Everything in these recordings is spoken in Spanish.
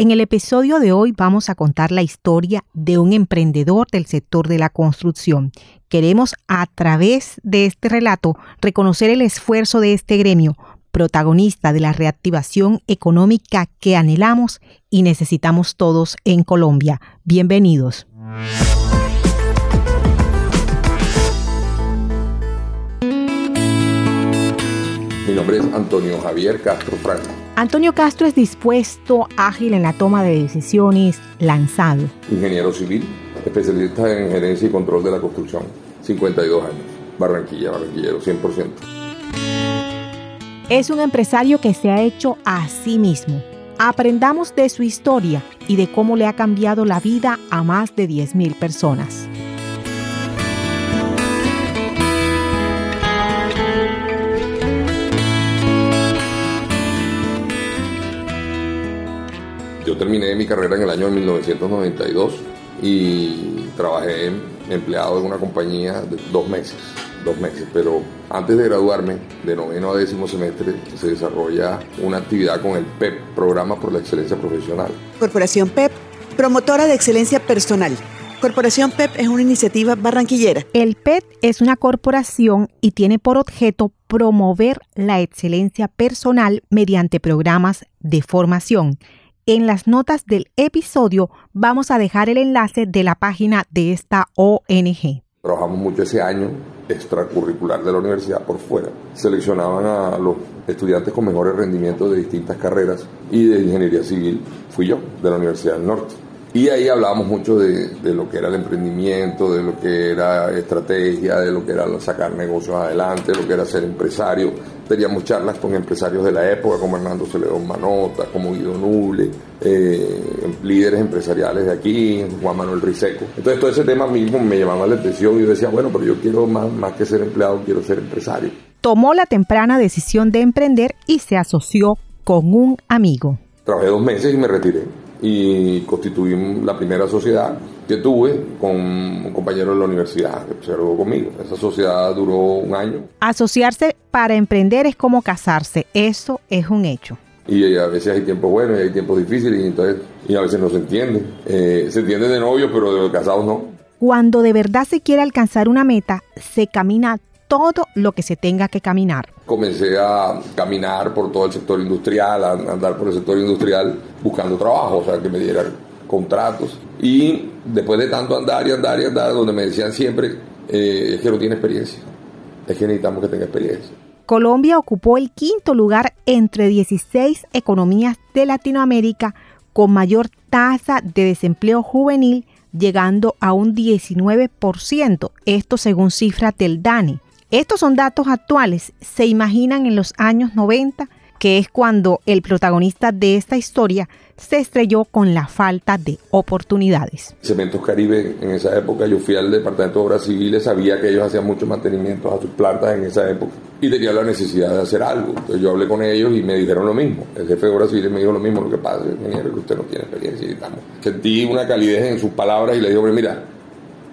En el episodio de hoy vamos a contar la historia de un emprendedor del sector de la construcción. Queremos a través de este relato reconocer el esfuerzo de este gremio, protagonista de la reactivación económica que anhelamos y necesitamos todos en Colombia. Bienvenidos. Mi nombre es Antonio Javier Castro Franco. Antonio Castro es dispuesto, ágil en la toma de decisiones, lanzado. Ingeniero civil, especialista en gerencia y control de la construcción, 52 años. Barranquilla, barranquillero, 100%. Es un empresario que se ha hecho a sí mismo. Aprendamos de su historia y de cómo le ha cambiado la vida a más de 10.000 personas. Terminé mi carrera en el año 1992 y trabajé empleado en una compañía de dos meses, dos meses, pero antes de graduarme, de noveno a décimo semestre, se desarrolla una actividad con el PEP, Programa por la Excelencia Profesional. Corporación PEP, promotora de excelencia personal. Corporación PEP es una iniciativa barranquillera. El PEP es una corporación y tiene por objeto promover la excelencia personal mediante programas de formación en las notas del episodio vamos a dejar el enlace de la página de esta ONG. Trabajamos mucho ese año extracurricular de la universidad por fuera. Seleccionaban a los estudiantes con mejores rendimientos de distintas carreras y de ingeniería civil fui yo, de la Universidad del Norte. Y ahí hablábamos mucho de, de, lo que era el emprendimiento, de lo que era estrategia, de lo que era sacar negocios adelante, de lo que era ser empresario. Teníamos charlas con empresarios de la época, como Hernando Celedón Manota, como Guido Nuble, eh, líderes empresariales de aquí, Juan Manuel Riseco. Entonces todo ese tema mismo me llamaba la atención y yo decía, bueno, pero yo quiero más, más que ser empleado, quiero ser empresario. Tomó la temprana decisión de emprender y se asoció con un amigo. Trabajé dos meses y me retiré y constituí la primera sociedad que tuve con un compañero de la universidad que se graduó conmigo. Esa sociedad duró un año. Asociarse para emprender es como casarse, eso es un hecho. Y a veces hay tiempos buenos y hay tiempos difíciles y, entonces, y a veces no se entiende. Eh, se entiende de novio, pero de casados no. Cuando de verdad se quiere alcanzar una meta, se camina todo lo que se tenga que caminar. Comencé a caminar por todo el sector industrial, a andar por el sector industrial buscando trabajo, o sea, que me dieran contratos. Y después de tanto andar y andar y andar, donde me decían siempre, eh, es que no tiene experiencia, es que necesitamos que tenga experiencia. Colombia ocupó el quinto lugar entre 16 economías de Latinoamérica con mayor tasa de desempleo juvenil, llegando a un 19%, esto según cifras del DANE. Estos son datos actuales. Se imaginan en los años 90, que es cuando el protagonista de esta historia se estrelló con la falta de oportunidades. Cementos Caribe, en esa época yo fui al Departamento de Obras Civiles, sabía que ellos hacían mucho mantenimiento a sus plantas en esa época y tenía la necesidad de hacer algo. Entonces yo hablé con ellos y me dijeron lo mismo. El jefe de Obras Civiles me dijo lo mismo, lo que pasa, ingeniero, que usted no tiene experiencia y. Sentí una calidez en sus palabras y le dije, mira,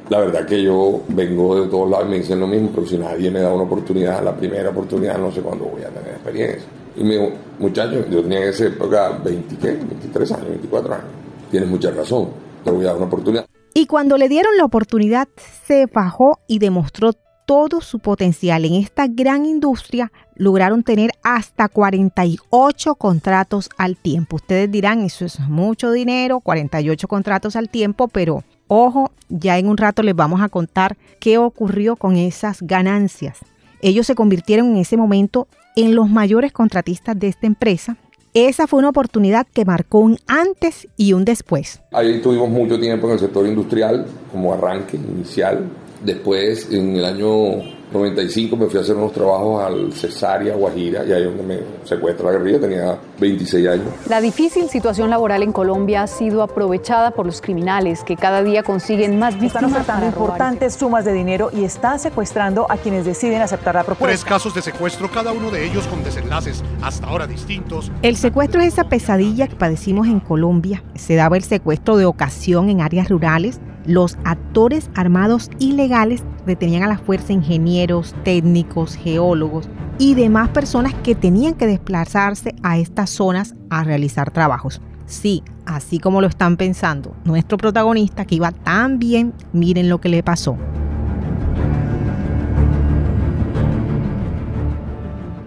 la verdad que yo vengo de todos lados y me dicen lo mismo, pero si nadie me da una oportunidad, la primera oportunidad, no sé cuándo voy a tener experiencia. Y me dijo, muchacho, yo tenía en esa época 20, 23 años, 24 años. Tienes mucha razón, te voy a dar una oportunidad. Y cuando le dieron la oportunidad, se bajó y demostró todo su potencial en esta gran industria, lograron tener hasta 48 contratos al tiempo. Ustedes dirán, eso es mucho dinero, 48 contratos al tiempo, pero ojo, ya en un rato les vamos a contar qué ocurrió con esas ganancias. Ellos se convirtieron en ese momento en los mayores contratistas de esta empresa. Esa fue una oportunidad que marcó un antes y un después. Ahí tuvimos mucho tiempo en el sector industrial como arranque inicial. Después, en el año 95 me fui a hacer unos trabajos al Cesárea, Guajira, y ahí es donde me secuestra la guerrilla, tenía 26 años. La difícil situación laboral en Colombia ha sido aprovechada por los criminales que cada día consiguen más víctimas. Están ofertando importantes sumas de dinero y están secuestrando a quienes deciden aceptar la propuesta. Tres casos de secuestro, cada uno de ellos con desenlaces hasta ahora distintos. El secuestro es esa pesadilla que padecimos en Colombia. Se daba el secuestro de ocasión en áreas rurales los actores armados ilegales detenían a la fuerza ingenieros, técnicos, geólogos y demás personas que tenían que desplazarse a estas zonas a realizar trabajos. Sí, así como lo están pensando, nuestro protagonista que iba tan bien, miren lo que le pasó.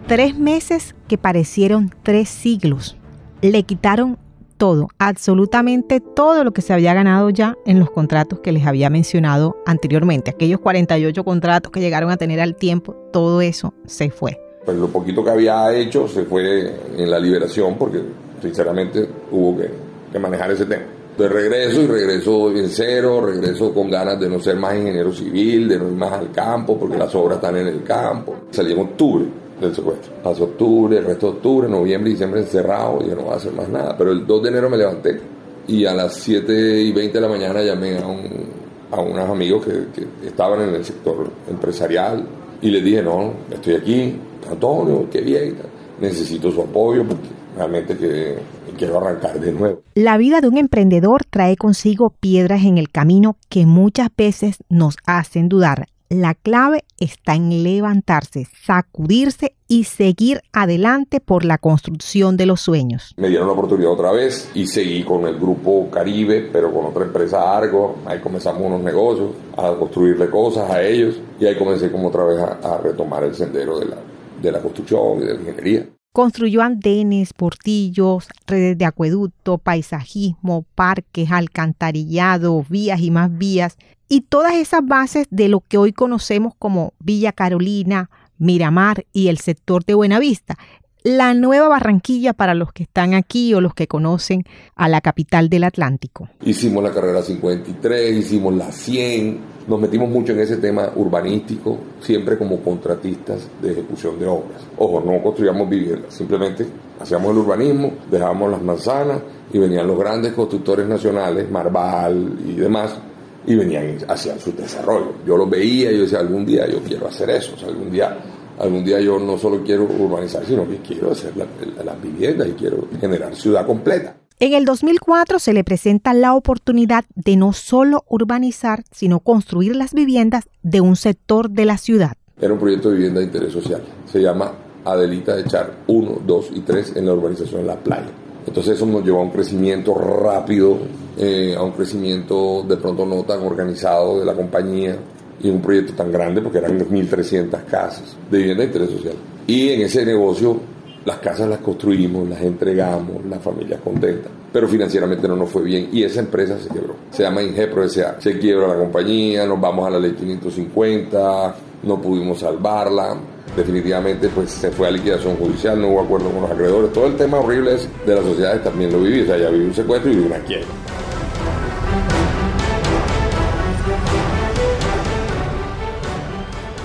Tres meses que parecieron tres siglos. Le quitaron todo, absolutamente todo lo que se había ganado ya en los contratos que les había mencionado anteriormente. Aquellos 48 contratos que llegaron a tener al tiempo, todo eso se fue. Pues lo poquito que había hecho se fue en la liberación porque sinceramente hubo que, manejar ese tema. De regreso y regreso en cero, regreso con ganas de no ser más ingeniero civil, de no ir más al campo porque las obras están en el campo. Salí en octubre del secuestro. Pasó octubre, el resto de octubre, noviembre diciembre encerrado, yo no voy a hacer más nada. Pero el 2 de enero me levanté y a las 7 y 20 de la mañana llamé a, un, a unos amigos que, que estaban en el sector empresarial y les dije, no, estoy aquí, Antonio, qué bien, necesito su apoyo porque realmente que quiero arrancar de nuevo. La vida de un emprendedor trae consigo piedras en el camino que muchas veces nos hacen dudar. La clave está en levantarse, sacudirse y seguir adelante por la construcción de los sueños. Me dieron la oportunidad otra vez y seguí con el grupo Caribe, pero con otra empresa Argo. Ahí comenzamos unos negocios, a construirle cosas a ellos y ahí comencé como otra vez a, a retomar el sendero de la, de la construcción y de la ingeniería. Construyó andenes, portillos, redes de acueducto, paisajismo, parques, alcantarillado, vías y más vías, y todas esas bases de lo que hoy conocemos como Villa Carolina, Miramar y el sector de Buenavista. La nueva Barranquilla para los que están aquí o los que conocen a la capital del Atlántico. Hicimos la carrera 53, hicimos la 100, nos metimos mucho en ese tema urbanístico, siempre como contratistas de ejecución de obras. Ojo, no construíamos viviendas, simplemente hacíamos el urbanismo, dejábamos las manzanas y venían los grandes constructores nacionales, Marval y demás, y venían hacia su desarrollo. Yo los veía y yo decía, algún día yo quiero hacer eso, o sea, algún día, algún día yo no solo quiero urbanizar, sino que quiero hacer las la, viviendas y quiero generar ciudad completa. En el 2004 se le presenta la oportunidad de no solo urbanizar, sino construir las viviendas de un sector de la ciudad. Era un proyecto de vivienda de interés social. Se llama Adelita de Char 1, 2 y 3 en la urbanización La Playa. Entonces eso nos llevó a un crecimiento rápido, eh, a un crecimiento de pronto no tan organizado de la compañía y un proyecto tan grande porque eran 1.300 casas de vivienda de interés social. Y en ese negocio las casas las construimos, las entregamos, las familias contentas, pero financieramente no nos fue bien y esa empresa se quebró. Se llama Ingepro S.A. Se quiebra la compañía, nos vamos a la ley 550, no pudimos salvarla. Definitivamente pues se fue a liquidación judicial, no hubo acuerdo con los acreedores. Todo el tema horrible de las sociedades también lo viví. O sea, ya viví un secuestro y viví una quiebra.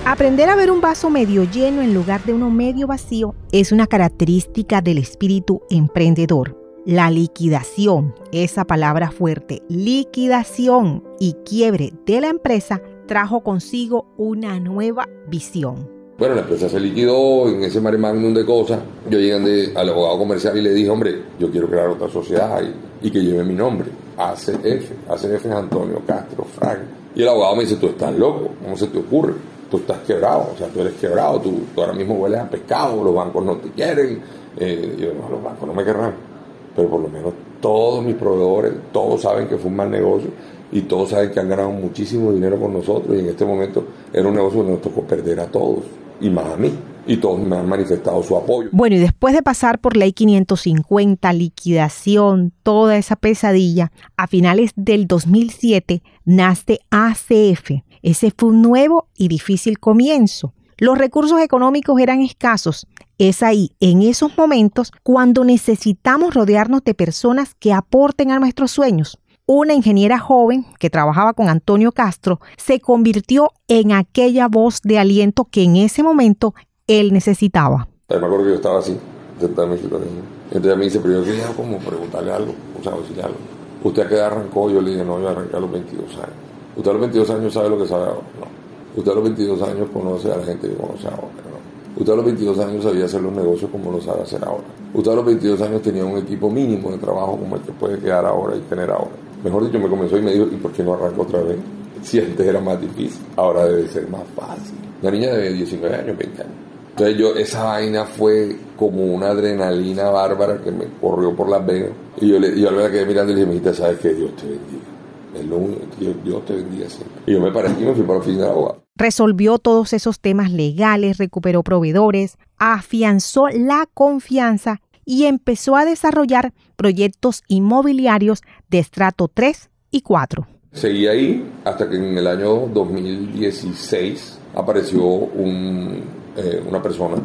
Aprender a ver un vaso medio lleno en lugar de uno medio vacío es una característica del espíritu emprendedor. La liquidación, esa palabra fuerte, liquidación y quiebre de la empresa trajo consigo una nueva visión. Bueno, la empresa se liquidó en ese mare magnum de cosas. Yo llegué al abogado comercial y le dije, hombre, yo quiero crear otra sociedad y, y que lleve mi nombre. ACF, ACF es Antonio Castro Frank. Y el abogado me dice, tú estás loco, ¿cómo se te ocurre? Tú estás quebrado, o sea, tú eres quebrado, tú, tú ahora mismo hueles a pescado, los bancos no te quieren. Eh, yo, no, los bancos no me querrán, pero por lo menos Todos mis proveedores, todos saben que fue un mal negocio y todos saben que han ganado muchísimo dinero con nosotros y en este momento era un negocio que nos tocó perder a todos y más a mí. Y todos me han manifestado su apoyo. Bueno, y después de pasar por ley 550, liquidación, toda esa pesadilla, a finales del 2007 nace ACF. Ese fue un nuevo y difícil comienzo. Los recursos económicos eran escasos. Es ahí, en esos momentos, cuando necesitamos rodearnos de personas que aporten a nuestros sueños una ingeniera joven que trabajaba con Antonio Castro, se convirtió en aquella voz de aliento que en ese momento él necesitaba. Me acuerdo que yo estaba así, sentado en mi Entonces me dice, pero yo quería como preguntarle algo, o sea, decirle algo. ¿Usted a qué arrancó? Yo le dije, no, yo arranqué a los 22 años. ¿Usted a los 22 años sabe lo que sabe ahora? No. ¿Usted a los 22 años conoce a la gente que conoce ahora? No. ¿Usted a los 22 años sabía hacer los negocios como lo sabe hacer ahora? ¿Usted a los 22 años tenía un equipo mínimo de trabajo como el que puede quedar ahora y tener ahora? Mejor dicho, me comenzó y me dijo, ¿y por qué no arranco otra vez? Si antes era más difícil, ahora debe ser más fácil. La niña de 19 años, 20 años. Entonces yo, esa vaina fue como una adrenalina bárbara que me corrió por las venas. Y yo, le, yo la quedé mirando y le dije, mijita, ¿sabes qué? Dios te bendiga. Es lo único, Dios, Dios te bendiga siempre. Y yo me paré y me fui para la oficina de abogado. Resolvió todos esos temas legales, recuperó proveedores, afianzó la confianza y empezó a desarrollar proyectos inmobiliarios de estrato 3 y 4. Seguí ahí hasta que en el año 2016 apareció un, eh, una persona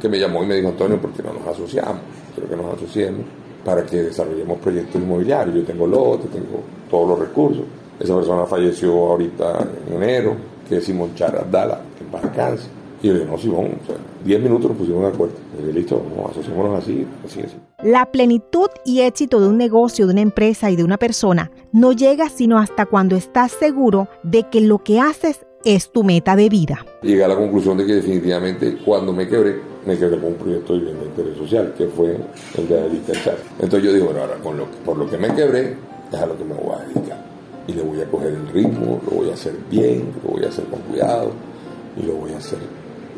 que me llamó y me dijo, Antonio, ¿por qué no nos asociamos? Quiero que nos asociemos para que desarrollemos proyectos inmobiliarios. Yo tengo lotes, tengo todos los recursos. Esa persona falleció ahorita en enero, que es Simón Chara Dala, en paz y yo le dije, no, Simón, o sea, 10 minutos nos pusimos de acuerdo. Y dije, listo, asociémonos así, así, así. La plenitud y éxito de un negocio, de una empresa y de una persona no llega sino hasta cuando estás seguro de que lo que haces es tu meta de vida. Llegué a la conclusión de que definitivamente cuando me quebré, me quebré con un proyecto de vivienda de interés social, que fue el de Adelita Entonces yo digo, bueno, ahora con lo, por lo que me quebré, es a lo que me voy a dedicar. Y le voy a coger el ritmo, lo voy a hacer bien, lo voy a hacer con cuidado y lo voy a hacer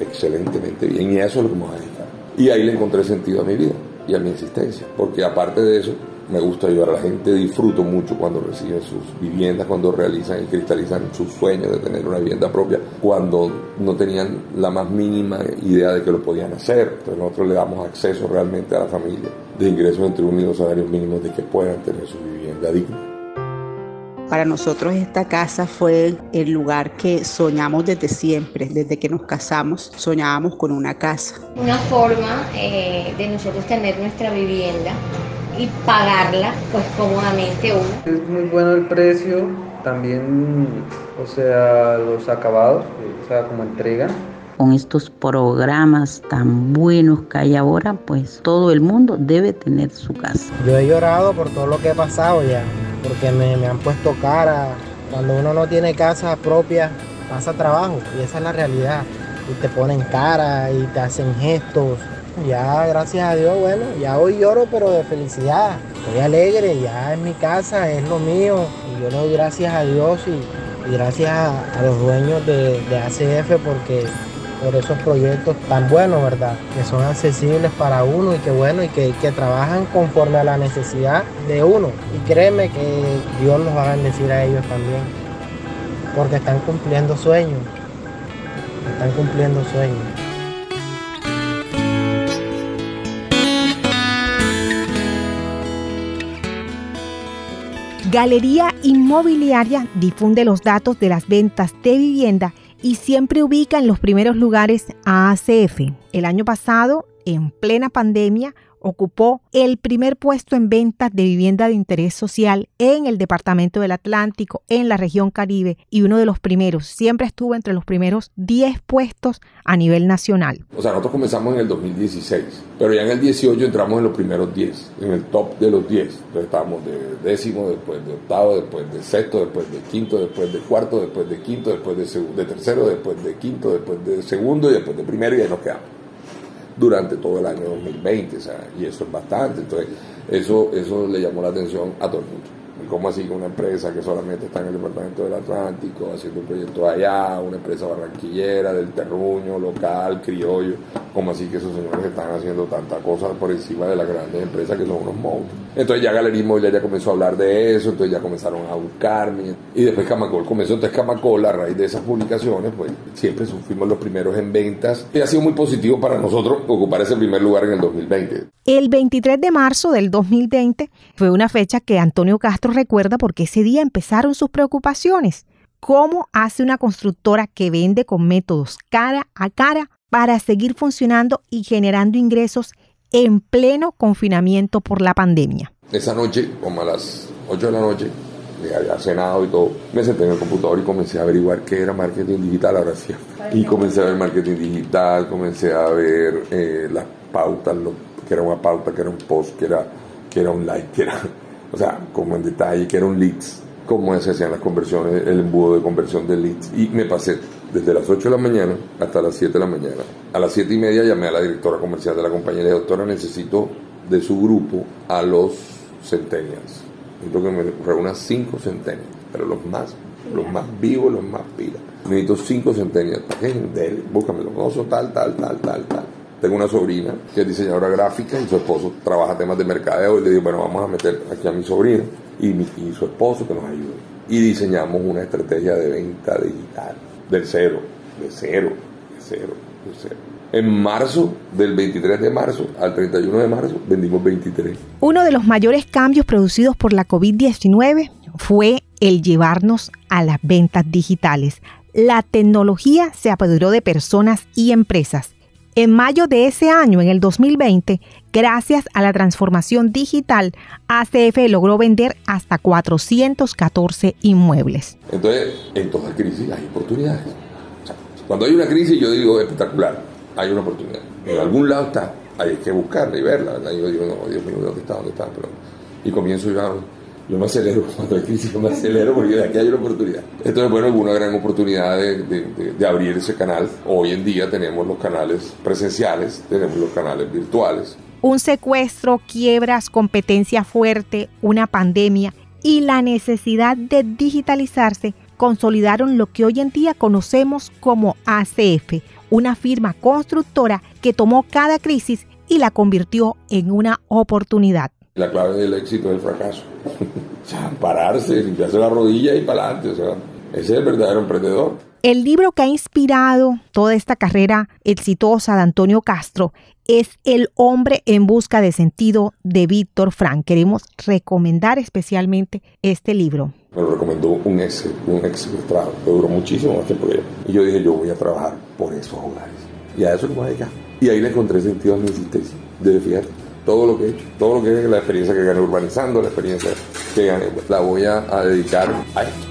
excelentemente bien y eso es lo que me voy a dedicar. Y ahí le encontré sentido a mi vida y a mi existencia, porque aparte de eso, me gusta ayudar a la gente, disfruto mucho cuando reciben sus viviendas, cuando realizan y cristalizan sus sueños de tener una vivienda propia, cuando no tenían la más mínima idea de que lo podían hacer. Entonces nosotros le damos acceso realmente a la familia de ingresos entre un y dos salarios mínimos de que puedan tener su vivienda digna. Para nosotros esta casa fue el lugar que soñamos desde siempre, desde que nos casamos, soñábamos con una casa. Una forma eh, de nosotros tener nuestra vivienda y pagarla pues cómodamente uno. Es muy bueno el precio, también, o sea, los acabados, o sea, como entrega. Con estos programas tan buenos que hay ahora, pues todo el mundo debe tener su casa. Yo he llorado por todo lo que he pasado ya porque me, han puesto cara. Cuando uno no tiene casa propia, pasa trabajo y esa es la realidad. Y te ponen cara y te hacen gestos. Ya, gracias a Dios, bueno, ya hoy lloro, pero de felicidad. Estoy alegre, ya en mi casa, es lo mío. Y yo le doy gracias a Dios y, gracias a, los dueños de, de ACF porque por esos proyectos tan buenos, ¿verdad? Que son accesibles para uno y que bueno, y que, que trabajan conforme a la necesidad de uno. Y créeme que Dios los va a bendecir a ellos también, porque están cumpliendo sueños, están cumpliendo sueños. Galería Inmobiliaria difunde los datos de las ventas de vivienda y siempre ubica en los primeros lugares a ACF. El año pasado, en plena pandemia, ocupó el primer puesto en ventas de vivienda de interés social en el Departamento del Atlántico, en la región Caribe, y uno de los primeros, siempre estuvo entre los primeros 10 puestos a nivel nacional. O sea, nosotros comenzamos en el 2016, pero ya en el 18 entramos en los primeros 10, en el top de los 10. Entonces estábamos de décimo, después de octavo, después de sexto, después de quinto, después de cuarto, después de quinto, después de, de tercero, después de quinto, después de segundo y después de primero y ahí nos quedamos durante todo el año 2020, o sea, y eso es bastante. Entonces, eso, eso le llamó la atención a todo el mundo. ¿Cómo así que una empresa que solamente está en el departamento del Atlántico, haciendo un proyecto allá, una empresa barranquillera, del terruño, local, criollo, ¿Cómo así que esos señores están haciendo tanta cosa por encima de las grandes empresas que son unos monstruos? Entonces ya Galería Inmobiliaria comenzó a hablar de eso, entonces ya comenzaron a buscarme. Y después Camacol comenzó. Entonces Camacol, a raíz de esas publicaciones, pues siempre fuimos los primeros en ventas. Y ha sido muy positivo para nosotros ocupar ese primer lugar en el 2020. El 23 de marzo del 2020 fue una fecha que Antonio Castro recuerda porque ese día empezaron sus preocupaciones. ¿Cómo hace una constructora que vende con métodos cara a cara para seguir funcionando y generando ingresos en pleno confinamiento por la pandemia. Esa noche, como a las 8 de la noche, ya había cenado y todo, me senté en el computador y comencé a averiguar qué era marketing digital ahora sí. Y comencé a ver marketing digital, comencé a ver eh, las pautas, que era una pauta, que era un post, que era, que era un like, que era, o sea, como en detalle, que era un leads, cómo se hacían las conversiones, el embudo de conversión de leads. Y me pasé desde las 8 de la mañana hasta las 7 de la mañana. A las 7 y media llamé a la directora comercial de la compañía y le dije, doctora, necesito de su grupo a los centenials. Necesito que me reúna 5 centenials, pero los más, los más vivos, los más pilas. Necesito 5 centenials. ¿Para qué? Búscame los osos, tal, tal, tal, tal, tal. Tengo una sobrina que es diseñadora gráfica y su esposo trabaja temas de mercadeo y le digo, bueno, vamos a meter aquí a mi sobrina y, su esposo que nos ayude. Y diseñamos una estrategia de venta digital del cero, de cero, de cero, de cero. En marzo, del 23 de marzo al 31 de marzo, vendimos 23. Uno de los mayores cambios producidos por la COVID-19 fue el llevarnos a las ventas digitales. La tecnología se apoderó de personas y empresas. En mayo de ese año, en el 2020, gracias a la transformación digital, ACF logró vender hasta 414 inmuebles. Entonces, en toda crisis hay oportunidades. cuando hay una crisis, yo digo espectacular, hay una oportunidad. En algún lado está, hay que buscarla y verla. Yo digo, no, Dios mío, ¿dónde está? ¿Dónde está? Pero, y comienzo yo a yo me acelero, cuando hay crisis me acelero porque de aquí hay una oportunidad. Entonces, bueno, hubo una gran oportunidad de, de, de, abrir ese canal. Hoy en día tenemos los canales presenciales, tenemos los canales virtuales. Un secuestro, quiebras, competencia fuerte, una pandemia y la necesidad de digitalizarse consolidaron lo que hoy en día conocemos como ACF, una firma constructora que tomó cada crisis y la convirtió en una oportunidad. La clave del éxito es el fracaso. o sea, pararse, limpiarse la rodilla y para adelante. O sea, ese es el verdadero emprendedor. El libro que ha inspirado toda esta carrera exitosa de Antonio Castro es El hombre en busca de sentido de Víctor Frank. Queremos recomendar especialmente este libro. Me lo recomendó un ex, un ex frustrado, que duró muchísimo más tiempo que yo. Y yo dije, yo voy a trabajar por esos hogares. Y a eso lo voy a dedicar. Y ahí le encontré sentido a mi existencia. De fíjate, todo lo que he hecho, todo lo que es la experiencia que gané urbanizando, la experiencia que gané, la voy a, a dedicar a esto.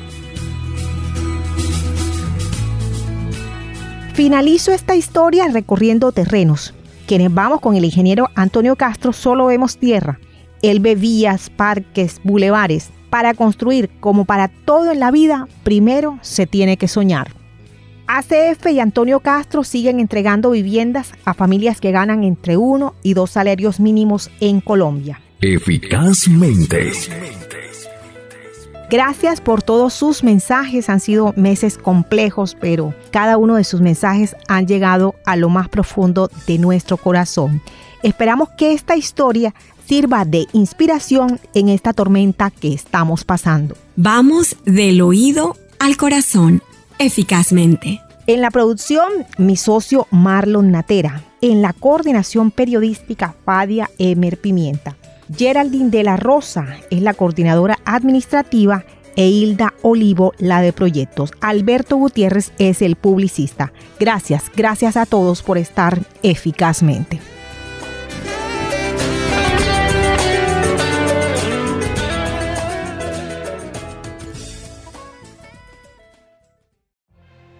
Finalizo esta historia recorriendo terrenos. Quienes vamos con el ingeniero Antonio Castro solo vemos tierra. Él ve vías, parques, bulevares. Para construir, como para todo en la vida, primero se tiene que soñar. ACF y Antonio Castro siguen entregando viviendas a familias que ganan entre uno y dos salarios mínimos en Colombia. Eficazmente. Gracias por todos sus mensajes. Han sido meses complejos, pero cada uno de sus mensajes han llegado a lo más profundo de nuestro corazón. Esperamos que esta historia sirva de inspiración en esta tormenta que estamos pasando. Vamos del oído al corazón eficazmente. En la producción, mi socio Marlon Natera. En la coordinación periodística, Fadia Emer Pimienta. Geraldine de la Rosa es la coordinadora administrativa e Hilda Olivo la de proyectos. Alberto Gutiérrez es el publicista. Gracias, gracias a todos por estar eficazmente.